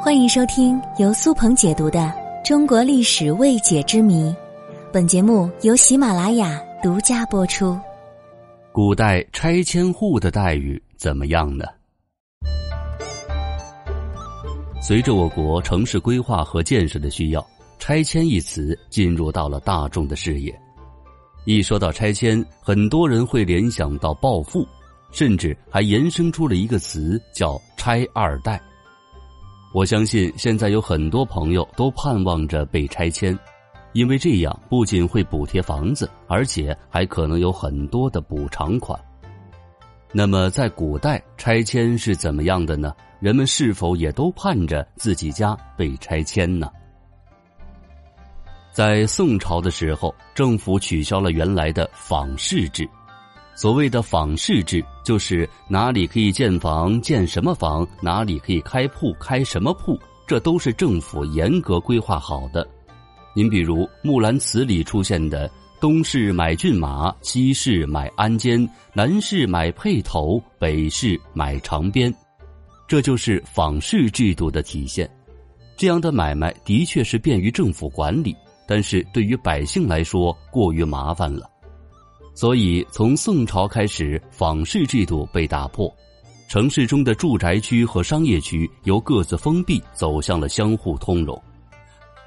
欢迎收听由苏鹏解读的《中国历史未解之谜》，本节目由喜马拉雅独家播出。古代拆迁户的待遇怎么样呢？随着我国城市规划和建设的需要，拆迁一词进入到了大众的视野。一说到拆迁，很多人会联想到暴富，甚至还延伸出了一个词叫“拆二代”。我相信现在有很多朋友都盼望着被拆迁，因为这样不仅会补贴房子，而且还可能有很多的补偿款。那么，在古代拆迁是怎么样的呢？人们是否也都盼着自己家被拆迁呢？在宋朝的时候，政府取消了原来的坊市制。所谓的坊市制，就是哪里可以建房建什么房，哪里可以开铺开什么铺，这都是政府严格规划好的。您比如《木兰辞》里出现的“东市买骏马，西市买鞍鞯，南市买辔头，北市买长鞭”，这就是坊市制度的体现。这样的买卖的确是便于政府管理。但是对于百姓来说过于麻烦了，所以从宋朝开始，坊市制度被打破，城市中的住宅区和商业区由各自封闭走向了相互通融，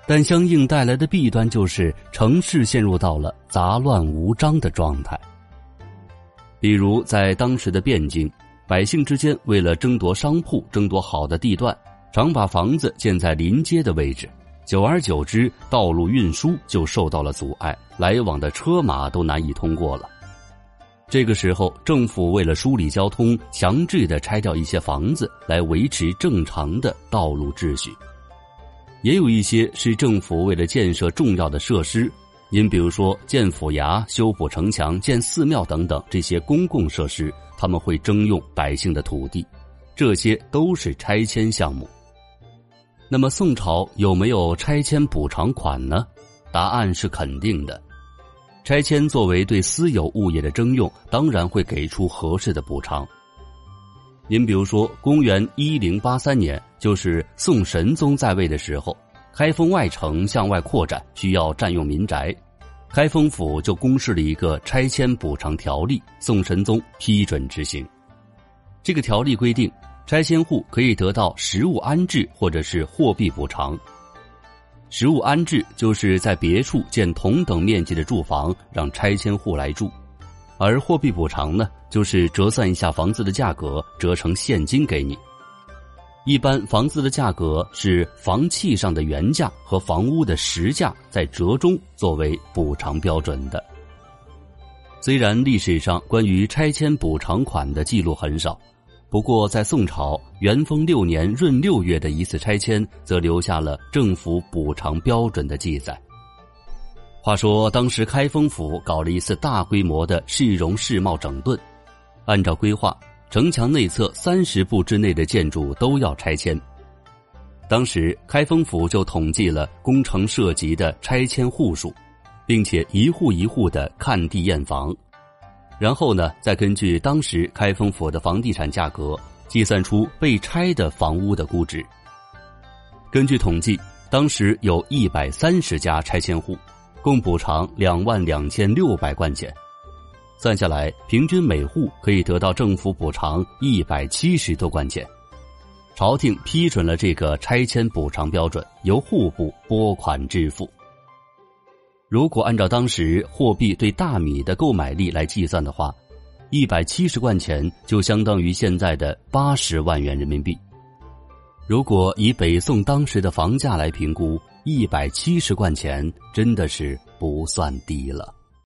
但相应带来的弊端就是城市陷入到了杂乱无章的状态。比如在当时的汴京，百姓之间为了争夺商铺、争夺好的地段，常把房子建在临街的位置。久而久之，道路运输就受到了阻碍，来往的车马都难以通过了。这个时候，政府为了梳理交通，强制的拆掉一些房子来维持正常的道路秩序。也有一些是政府为了建设重要的设施，您比如说建府衙、修补城墙、建寺庙等等这些公共设施，他们会征用百姓的土地，这些都是拆迁项目。那么宋朝有没有拆迁补偿款呢？答案是肯定的。拆迁作为对私有物业的征用，当然会给出合适的补偿。您比如说，公元一零八三年，就是宋神宗在位的时候，开封外城向外扩展，需要占用民宅，开封府就公示了一个拆迁补偿条例，宋神宗批准执行。这个条例规定。拆迁户可以得到实物安置或者是货币补偿。实物安置就是在别处建同等面积的住房，让拆迁户来住；而货币补偿呢，就是折算一下房子的价格，折成现金给你。一般房子的价格是房契上的原价和房屋的实价在折中作为补偿标准的。虽然历史上关于拆迁补偿款的记录很少。不过，在宋朝元丰六年闰六月的一次拆迁，则留下了政府补偿标准的记载。话说，当时开封府搞了一次大规模的市容市貌整顿，按照规划，城墙内侧三十步之内的建筑都要拆迁。当时，开封府就统计了工程涉及的拆迁户数，并且一户一户的看地验房。然后呢，再根据当时开封府的房地产价格，计算出被拆的房屋的估值。根据统计，当时有一百三十家拆迁户，共补偿两万两千六百贯钱，算下来，平均每户可以得到政府补偿一百七十多贯钱。朝廷批准了这个拆迁补偿标准，由户部拨款支付。如果按照当时货币对大米的购买力来计算的话，一百七十贯钱就相当于现在的八十万元人民币。如果以北宋当时的房价来评估，一百七十贯钱真的是不算低了。